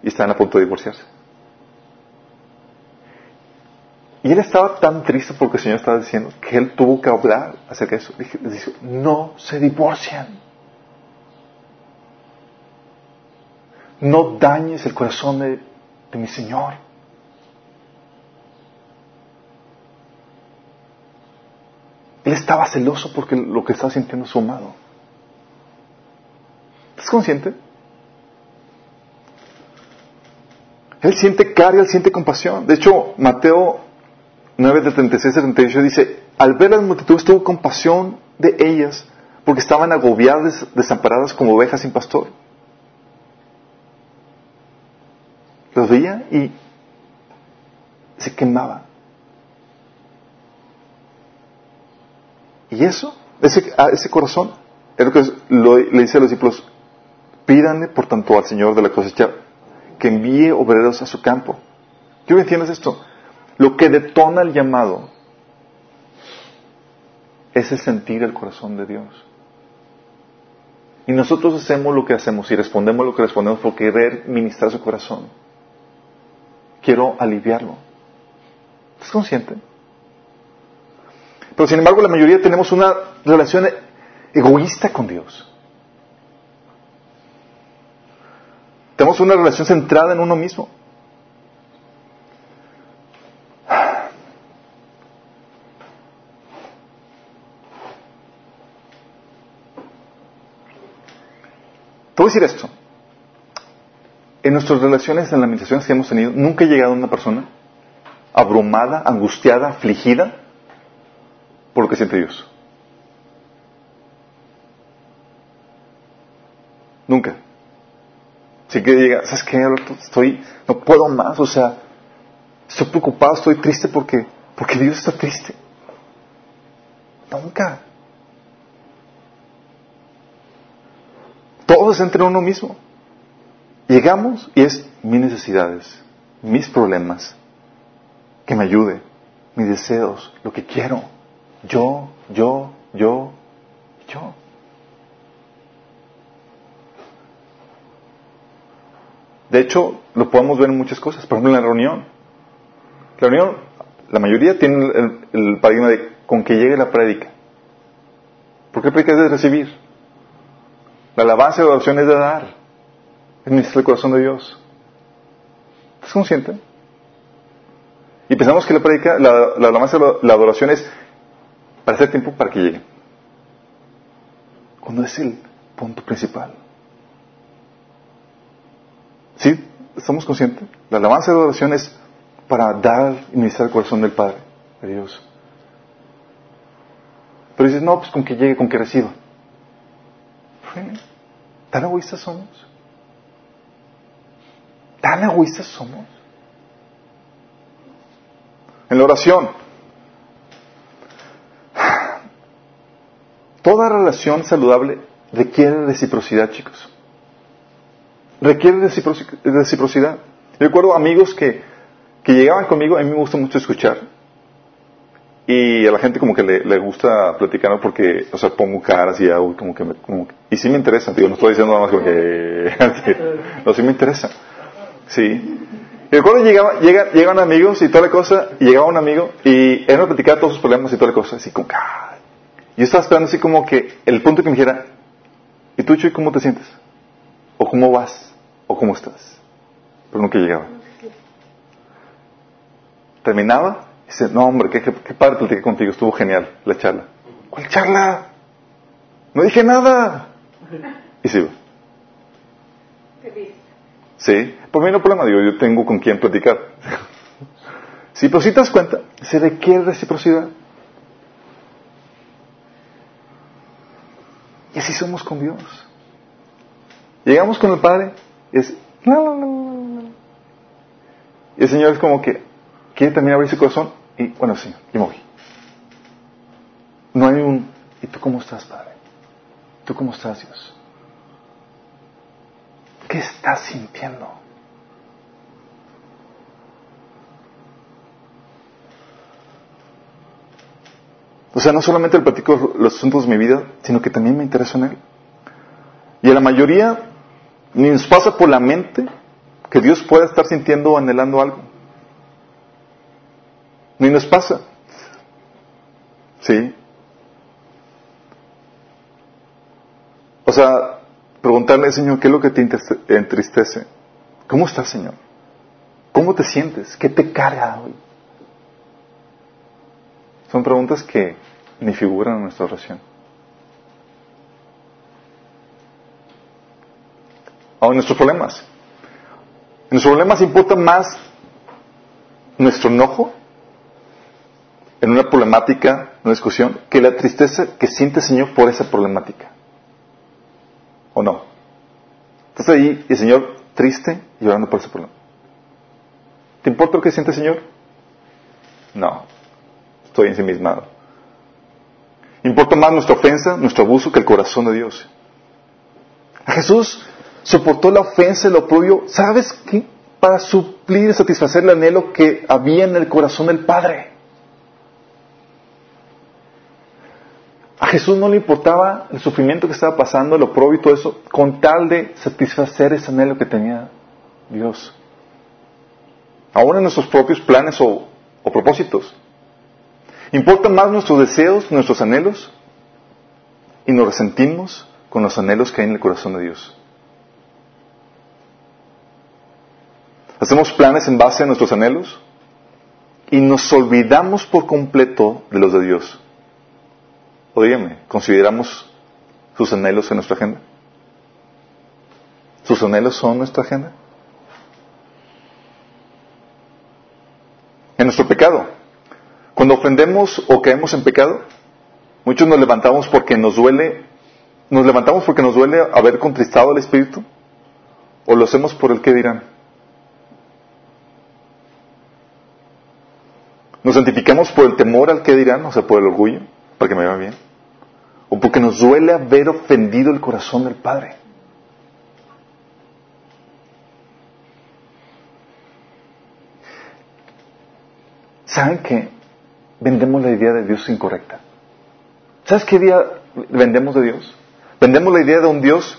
y estaban a punto de divorciarse. Y él estaba tan triste porque el Señor estaba diciendo que él tuvo que hablar acerca de eso. Le dijo, no se divorcian. No dañes el corazón de, de mi Señor. Él estaba celoso porque lo que estaba sintiendo su amado. ¿Estás consciente? Él siente carga, él siente compasión. De hecho, Mateo 9 de 36 a 38 dice, al ver las multitudes tuvo compasión de ellas porque estaban agobiadas, desamparadas como ovejas sin pastor. Los veía y se quemaba. Y eso, ese, ese corazón, es lo que le dice a los discípulos, pídanle por tanto al Señor de la cosecha que envíe obreros a su campo. ¿Qué entiendes esto? Lo que detona el llamado es el sentir el corazón de Dios. Y nosotros hacemos lo que hacemos y respondemos lo que respondemos por querer ministrar su corazón. Quiero aliviarlo. ¿Estás consciente? Pero sin embargo la mayoría tenemos una relación egoísta con Dios. Tenemos una relación centrada en uno mismo. Te voy a decir esto. En nuestras relaciones, en las administraciones que hemos tenido, nunca ha llegado una persona abrumada, angustiada, afligida por lo que siente Dios. Nunca. Si que llega, ¿sabes qué? Estoy, no puedo más, o sea, estoy preocupado, estoy triste porque, porque Dios está triste. Nunca. Todo es entre uno mismo. Llegamos y es mis necesidades, mis problemas, que me ayude, mis deseos, lo que quiero. Yo, yo, yo, yo. De hecho, lo podemos ver en muchas cosas. Por ejemplo, en la reunión. La reunión, la mayoría tiene el, paradigma de con que llegue la prédica. ¿Por qué prédica es de recibir? La alabanza y la adoración es de dar. Es el corazón de Dios. ¿Estás consciente? Y pensamos que la predica, la, la alabanza y la adoración es para hacer tiempo para que llegue. Cuando es el punto principal. ¿Sí? ¿Estamos conscientes? La alabanza y la adoración es para dar y ministrar el corazón del Padre, de Dios. Pero dices, no, pues con que llegue, con que reciba. ¿Tan egoístas somos? ¿Tan egoístas somos? En la oración. Toda relación saludable requiere reciprocidad, chicos. Requiere reciprocidad. Yo recuerdo amigos que, que llegaban conmigo, a mí me gusta mucho escuchar. Y a la gente como que le, gusta platicar porque, o sea, pongo caras y hago como que, me, como y sí me interesa, digo, no estoy diciendo nada más como <laughs> que, no, sí me interesa. Sí. Y recuerdo llegaba, llega, llegan amigos y toda la cosa, y llegaba un amigo y él me platicaba todos sus problemas y toda la cosa, así como, ah. Yo estaba esperando así como que el punto que me dijera, ¿y tú, Chuy, cómo te sientes? ¿O cómo vas? ¿O cómo estás? Pero nunca llegaba. Terminaba Dice, no hombre, qué, qué, padre platiqué contigo, estuvo genial la charla. ¿Cuál charla? No dije nada. Y sí. Sí, por mí no hay problema, digo, yo tengo con quién platicar. sí, <laughs> pero si te das cuenta, se requiere reciprocidad. Y así somos con Dios. Llegamos con el Padre y es, Y el Señor es como que, quiere también abrir su corazón y bueno, sí, y me. No hay un, ¿y tú cómo estás, Padre? ¿Tú cómo estás, Dios? ¿Qué estás sintiendo? O sea, no solamente le platico los asuntos de mi vida, sino que también me intereso en Él. Y a la mayoría ni nos pasa por la mente que Dios pueda estar sintiendo o anhelando algo. Ni nos pasa. ¿Sí? O sea, preguntarle, Señor, ¿qué es lo que te entristece? ¿Cómo estás, Señor? ¿Cómo te sientes? ¿Qué te carga hoy? Son preguntas que ni figuran en nuestra oración. Ahora, nuestros problemas. En nuestros problemas importa más nuestro enojo en una problemática, una discusión, que la tristeza que siente el Señor por esa problemática. ¿O no? Entonces ahí el Señor triste y llorando por ese problema. ¿Te importa lo que siente el Señor? No. Estoy ensimismado. Importa más nuestra ofensa, nuestro abuso, que el corazón de Dios. A Jesús soportó la ofensa, lo propio, ¿sabes qué? Para suplir y satisfacer el anhelo que había en el corazón del Padre. A Jesús no le importaba el sufrimiento que estaba pasando, el oprobio y todo eso, con tal de satisfacer ese anhelo que tenía Dios. Aún en nuestros propios planes o, o propósitos. ¿Importan más nuestros deseos, nuestros anhelos? Y nos resentimos con los anhelos que hay en el corazón de Dios. Hacemos planes en base a nuestros anhelos y nos olvidamos por completo de los de Dios. O dígame, ¿consideramos sus anhelos en nuestra agenda? ¿Sus anhelos son nuestra agenda? En nuestro pecado. Cuando ofendemos o caemos en pecado, muchos nos levantamos porque nos duele, nos levantamos porque nos duele haber contristado al Espíritu, o lo hacemos por el que dirán. Nos santificamos por el temor al que dirán, o sea, por el orgullo, para que me vaya bien. O porque nos duele haber ofendido el corazón del Padre. ¿Saben que vendemos la idea de Dios incorrecta? ¿Sabes qué idea vendemos de Dios? Vendemos la idea de un Dios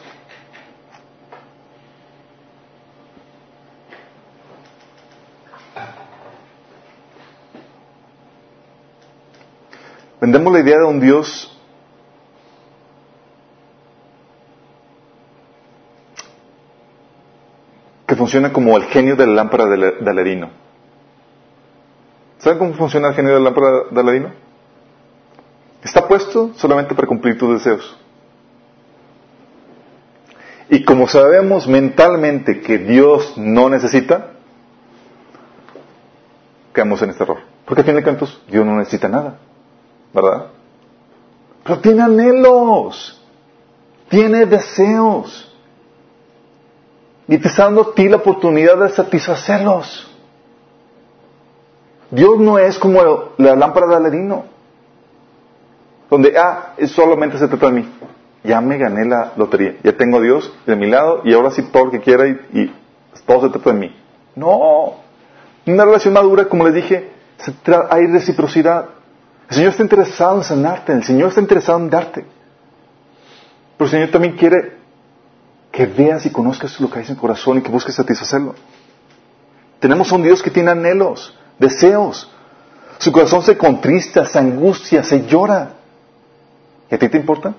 Vendemos la idea de un Dios que funciona como el genio de la lámpara de Aladino. ¿Saben cómo funciona el genio de la lámpara de Aladino? Está puesto solamente para cumplir tus deseos. Y como sabemos mentalmente que Dios no necesita, caemos en este error. Porque al fin de cuentas Dios no necesita nada. ¿Verdad? Pero tiene anhelos, tiene deseos. Y te está dando a ti la oportunidad de satisfacerlos. Dios no es como la lámpara de Aladino, donde, ah, solamente se trata de mí. Ya me gané la lotería, ya tengo a Dios de mi lado y ahora sí todo lo que quiera y, todo se trata de mí. No, una relación madura, como les dije, hay reciprocidad. El Señor está interesado en sanarte, el Señor está interesado en darte. Pero el Señor también quiere que veas y conozcas lo que hay en tu corazón y que busques satisfacerlo. Tenemos a un Dios que tiene anhelos, deseos. Su corazón se contrista, se angustia, se llora. ¿Y a ti te importa?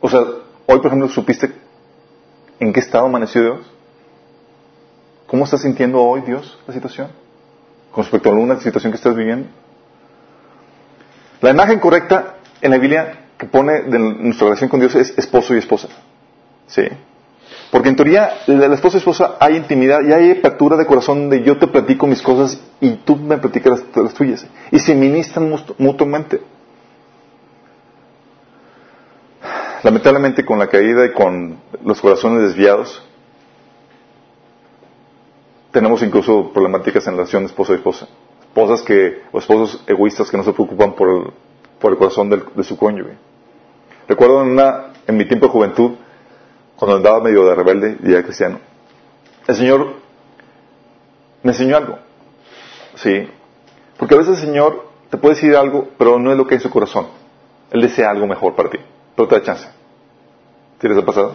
O sea, hoy por ejemplo, ¿supiste en qué estado amaneció Dios? ¿Cómo está sintiendo hoy Dios la situación? Con respecto a alguna situación que estás viviendo. La imagen correcta en la Biblia que pone de nuestra relación con Dios es esposo y esposa. ¿Sí? Porque en teoría, la esposa y esposa hay intimidad y hay apertura de corazón de yo te platico mis cosas y tú me platicas las, tuyas. Y se ministran mutuamente. Lamentablemente con la caída y con los corazones desviados, tenemos incluso problemáticas en relación esposo y esposa. Esposas que, o esposos egoístas que no se preocupan por el, por el corazón de su cónyuge. Recuerdo en, una, en mi tiempo de juventud, cuando andaba medio de rebelde y era cristiano, el Señor me enseñó algo. Sí. Porque a veces el Señor te puede decir algo, pero no es lo que hay en su corazón. Él desea algo mejor para ti, pero te da chance. ¿Tienes el pasado?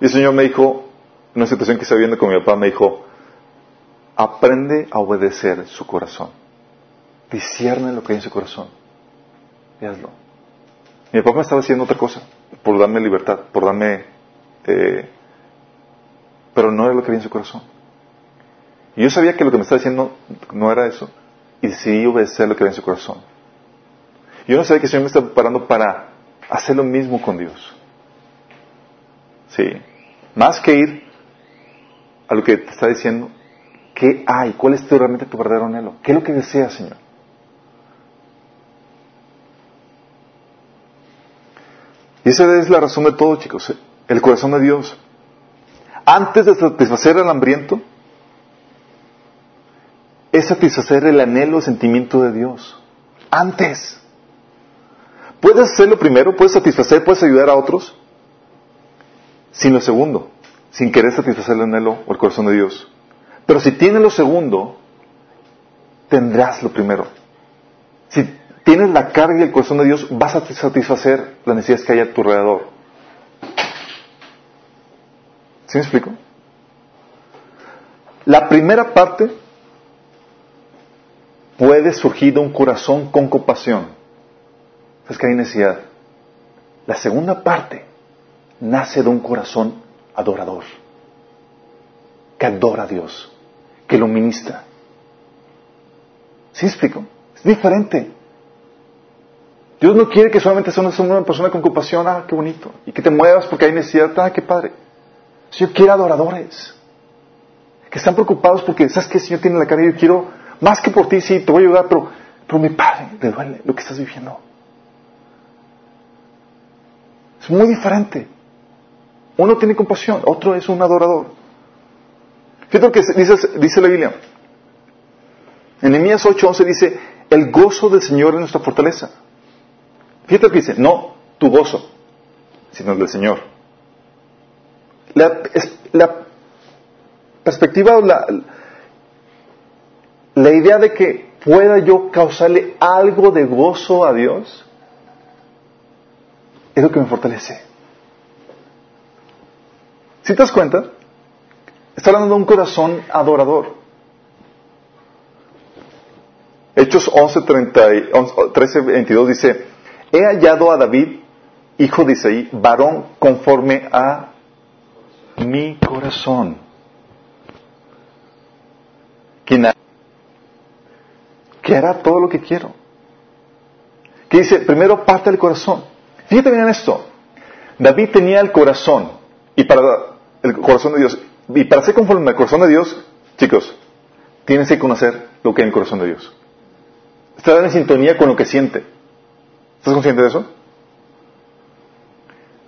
Y el Señor me dijo, una situación que estaba viendo con mi papá, me dijo, aprende a obedecer su corazón. Discierne lo que hay en su corazón. Y hazlo. Mi papá me estaba haciendo otra cosa, por darme libertad, por darme... Eh, pero no era lo que había en su corazón. Y yo sabía que lo que me estaba diciendo no era eso. Y decidí obedecer lo que había en su corazón. Yo no sabía que el Señor me estaba preparando para hacer lo mismo con Dios. Sí. Más que ir a lo que te está diciendo, ¿qué hay? ¿Cuál es tu, realmente tu verdadero anhelo? ¿Qué es lo que deseas, Señor? Y esa es la razón de todo, chicos. ¿eh? El corazón de Dios. Antes de satisfacer al hambriento, es satisfacer el anhelo, el sentimiento de Dios. Antes. Puedes hacerlo primero, puedes satisfacer, puedes ayudar a otros, sin lo segundo, sin querer satisfacer el anhelo o el corazón de Dios. Pero si tienes lo segundo, tendrás lo primero. Si tienes la carga y el corazón de Dios, vas a satisfacer las necesidades que hay a tu alrededor. ¿Sí me explico? La primera parte puede surgir de un corazón con compasión. Es que hay necesidad. La segunda parte nace de un corazón adorador, que adora a Dios, que lo ministra. ¿Sí explico? Es diferente. Dios no quiere que solamente seas una persona con compasión, ah, qué bonito, y que te muevas porque hay necesidad, ah, qué padre. El Señor quiere adoradores, que están preocupados porque, ¿sabes qué? El Señor tiene la cara y yo quiero, más que por ti, sí, te voy a ayudar, pero, pero mi Padre, le duele lo que estás viviendo. Es muy diferente. Uno tiene compasión, otro es un adorador. Fíjate lo que dice, dice la Biblia. En Nehemías 8:11 dice, el gozo del Señor es nuestra fortaleza. Fíjate lo que dice, no tu gozo, sino el del Señor. La, la perspectiva, la, la idea de que pueda yo causarle algo de gozo a Dios, es lo que me fortalece. Si te das cuenta, está hablando de un corazón adorador. Hechos 11, 13, 22 dice, he hallado a David, hijo de Isaí, varón conforme a mi corazón. Quien que hará todo lo que quiero. Que dice, primero parte del corazón. Fíjate bien en esto. David tenía el corazón y para el corazón de Dios. Y para ser conforme al corazón de Dios, chicos, tienes que conocer lo que hay en el corazón de Dios. Estar en sintonía con lo que siente. ¿Estás consciente de eso?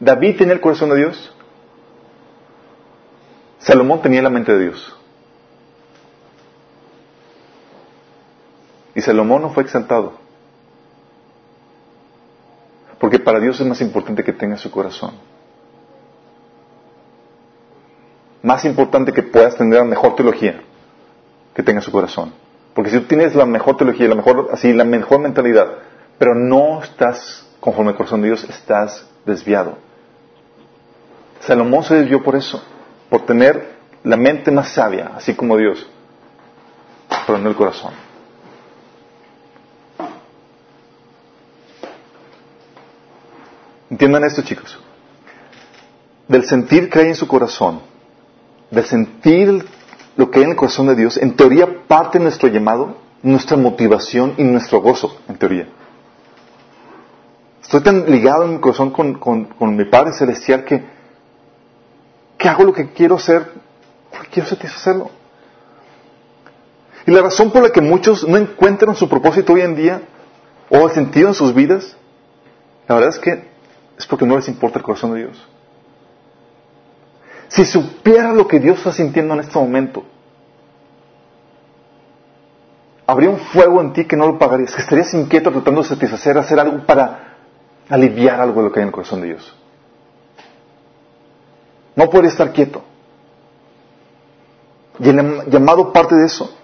David tenía el corazón de Dios. Salomón tenía la mente de Dios. Y Salomón no fue exaltado. Porque para Dios es más importante que tenga su corazón. Más importante que puedas tener la mejor teología que tenga su corazón. Porque si tú tienes la mejor teología, la mejor, así, la mejor mentalidad, pero no estás conforme al corazón de Dios, estás desviado. Salomón se desvió por eso, por tener la mente más sabia, así como Dios, pero no el corazón. Entiendan esto, chicos. Del sentir que hay en su corazón, del sentir lo que hay en el corazón de Dios, en teoría parte de nuestro llamado, nuestra motivación y nuestro gozo, en teoría. Estoy tan ligado en mi corazón con, con mi Padre Celestial que, que hago lo que quiero hacer porque quiero satisfacerlo. Y la razón por la que muchos no encuentran su propósito hoy en día o el sentido en sus vidas, la verdad es que es porque no les importa el corazón de Dios. Si supiera lo que Dios está sintiendo en este momento, habría un fuego en ti que no lo pagarías, que estarías inquieto tratando de satisfacer, hacer algo para aliviar algo de lo que hay en el corazón de Dios. No puede estar quieto. Y el llamado parte de eso.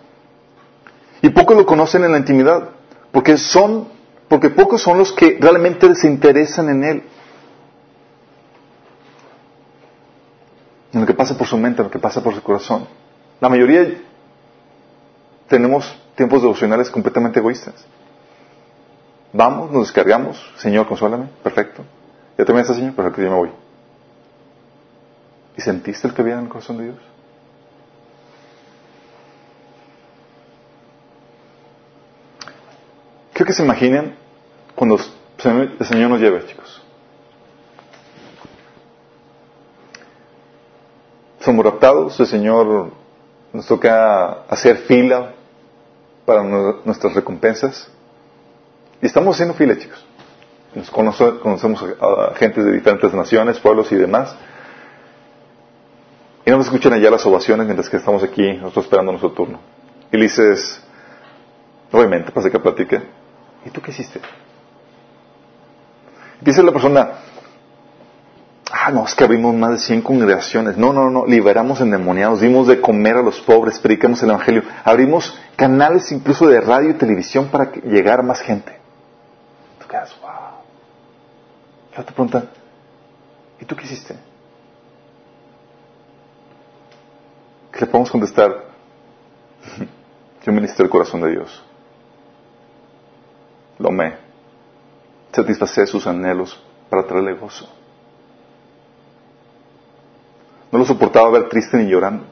Y pocos lo conocen en la intimidad, porque son, porque pocos son los que realmente se interesan en Él. En lo que pasa por su mente, en lo que pasa por su corazón. La mayoría tenemos tiempos devocionales completamente egoístas. Vamos, nos descargamos, Señor, consuélame, perfecto. ¿Ya terminaste, Señor? Perfecto, yo me voy. ¿Y sentiste el que había en el corazón de Dios? Quiero que se imaginen cuando el Señor nos lleve, chicos. Somos raptados, el Señor nos toca hacer fila para nuestras recompensas. Y estamos haciendo fila, chicos. Nos conocemos a gente de diferentes naciones, pueblos y demás. Y no nos escuchan allá las ovaciones mientras que estamos aquí, nosotros esperando nuestro turno. Y le dices, obviamente, para que platique, ¿y tú qué hiciste? dice la persona, ah, no, es que abrimos más de 100 congregaciones. No, no, no, liberamos endemoniados, dimos de comer a los pobres, predicamos el Evangelio. Abrimos canales incluso de radio y televisión para llegar a más gente. Tú quedas, wow. Y te preguntan, ¿y tú qué hiciste? ¿Qué le podemos contestar? Yo ministré el corazón de Dios. Lo amé. Satisfacé sus anhelos para traerle gozo. No lo soportaba ver triste ni llorando.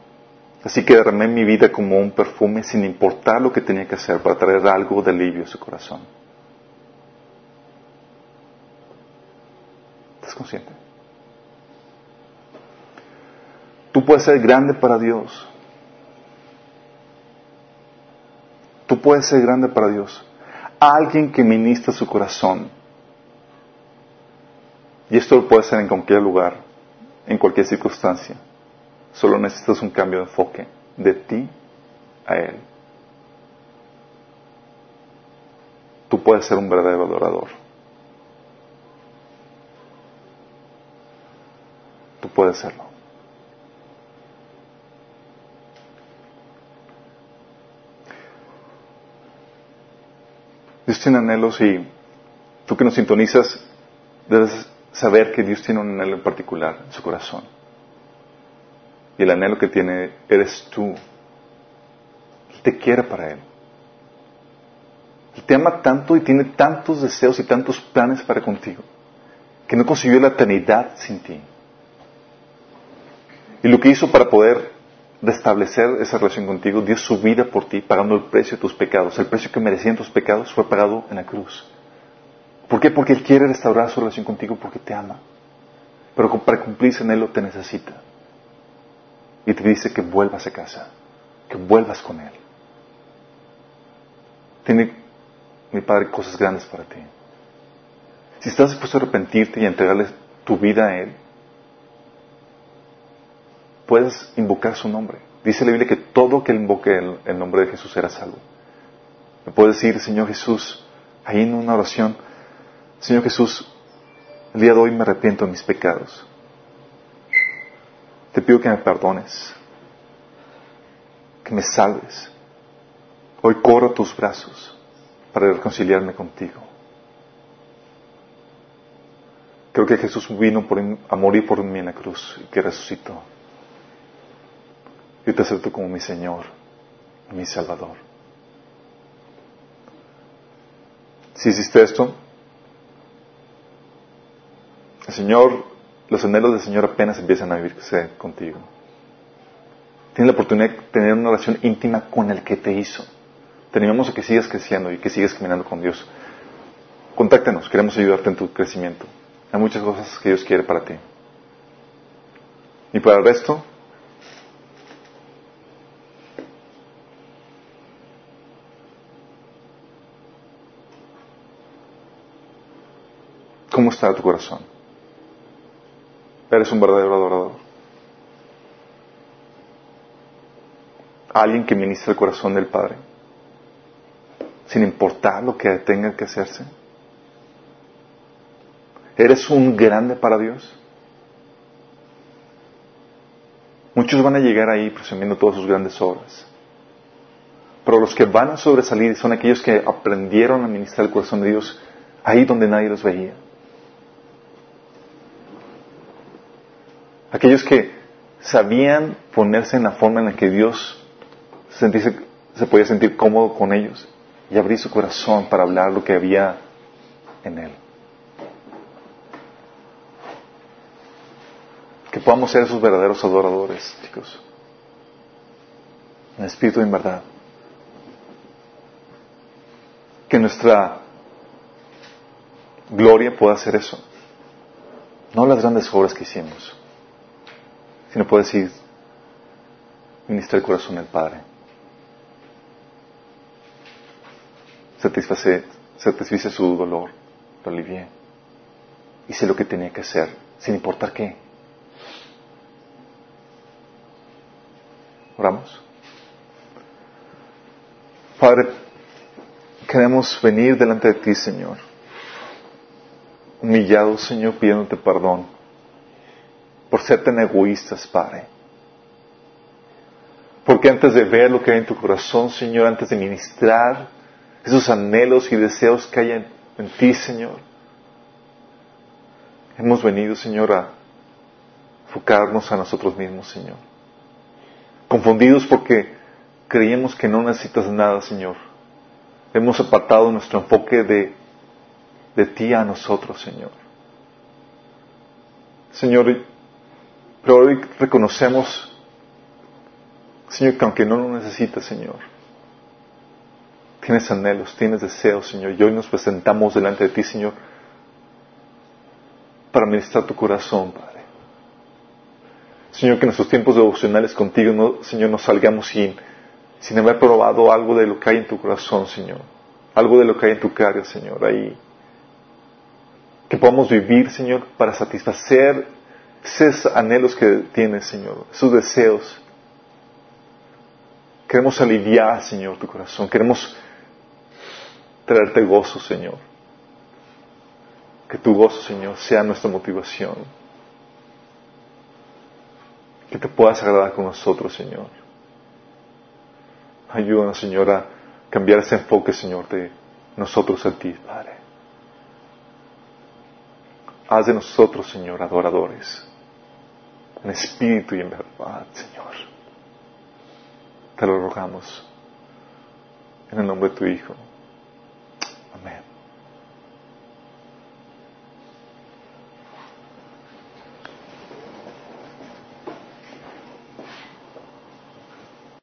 Así que derramé mi vida como un perfume sin importar lo que tenía que hacer para traer algo de alivio a su corazón. ¿Estás consciente? Tú puedes ser grande para Dios. Tú puedes ser grande para Dios. Alguien que ministra su corazón. Y esto lo puede hacer en cualquier lugar en cualquier circunstancia. Solo necesitas un cambio de enfoque de ti a Él. Tú puedes ser un verdadero adorador. Tú puedes serlo. Dios tiene anhelos y tú que nos sintonizas debes saber que Dios tiene un anhelo en particular en su corazón. Y el anhelo que tiene eres tú. Él te quiere para Él. Él te ama tanto y tiene tantos deseos y tantos planes para contigo que no consiguió la eternidad sin ti. Y lo que hizo para poder restablecer esa relación contigo, dio su vida por ti, pagando el precio de tus pecados. El precio que merecían tus pecados fue pagado en la cruz. ¿Por qué? Porque Él quiere restaurar su relación contigo porque te ama. Pero para cumplirse en Él lo te necesita. Y te dice que vuelvas a casa, que vuelvas con Él. Tiene, mi Padre, cosas grandes para ti. Si estás dispuesto a arrepentirte y a entregarle tu vida a Él, puedes invocar su nombre. Dice la Biblia que todo que invoque el, el nombre de Jesús será salvo. Me puedes decir, Señor Jesús, ahí en una oración, Señor Jesús, el día de hoy me arrepiento de mis pecados. Te pido que me perdones, que me salves. Hoy corro a tus brazos para reconciliarme contigo. Creo que Jesús vino por, a morir por mí en la cruz y que resucitó. Yo te acepto como mi Señor, mi Salvador. Si hiciste esto, el Señor, los anhelos del Señor apenas empiezan a vivirse contigo. Tienes la oportunidad de tener una relación íntima con el que te hizo. Te animamos a que sigas creciendo y que sigas caminando con Dios. Contáctanos, queremos ayudarte en tu crecimiento. Hay muchas cosas que Dios quiere para ti. Y para el resto, ¿cómo está tu corazón? Eres un verdadero adorador. Alguien que ministra el corazón del Padre, sin importar lo que tenga que hacerse. ¿Eres un grande para Dios? Muchos van a llegar ahí presumiendo todas sus grandes obras. Pero los que van a sobresalir son aquellos que aprendieron a ministrar el corazón de Dios ahí donde nadie los veía. Aquellos que sabían ponerse en la forma en la que Dios se podía sentir cómodo con ellos y abrir su corazón para hablar lo que había en él. Que podamos ser esos verdaderos adoradores, chicos. En espíritu y en verdad. Que nuestra gloria pueda ser eso. No las grandes obras que hicimos, sino puede decir, ministrar el corazón del Padre. Satisface, satisfice su dolor, lo alivié. Hice lo que tenía que hacer, sin importar qué. Oramos. Padre, queremos venir delante de ti, Señor. Humillados, Señor, pidiéndote perdón por ser tan egoístas, Padre. Porque antes de ver lo que hay en tu corazón, Señor, antes de ministrar esos anhelos y deseos que hay en, ti, Señor, hemos venido, Señor, a enfocarnos a nosotros mismos, Señor. Confundidos porque creíamos que no necesitas nada, Señor. Hemos apartado nuestro enfoque de, de ti a nosotros, Señor. Señor, pero hoy reconocemos, Señor, que aunque no lo necesitas, Señor, tienes anhelos, tienes deseos, Señor, y hoy nos presentamos delante de ti, Señor, para ministrar tu corazón, Padre. Señor, que en nuestros tiempos devocionales contigo, no, Señor, nos salgamos sin, sin haber probado algo de lo que hay en tu corazón, Señor. Algo de lo que hay en tu cara, Señor, ahí. Que podamos vivir, Señor, para satisfacer esos anhelos que tienes, Señor, esos deseos. Queremos aliviar, Señor, tu corazón. Queremos traerte gozo, Señor. Que tu gozo, Señor, sea nuestra motivación. Que te puedas agradar con nosotros, Señor. Ayúdanos, Señor, a cambiar ese enfoque, Señor, de nosotros a ti, Padre. Haz de nosotros, Señor, adoradores, en espíritu y en verdad, Señor. Te lo rogamos, en el nombre de tu Hijo.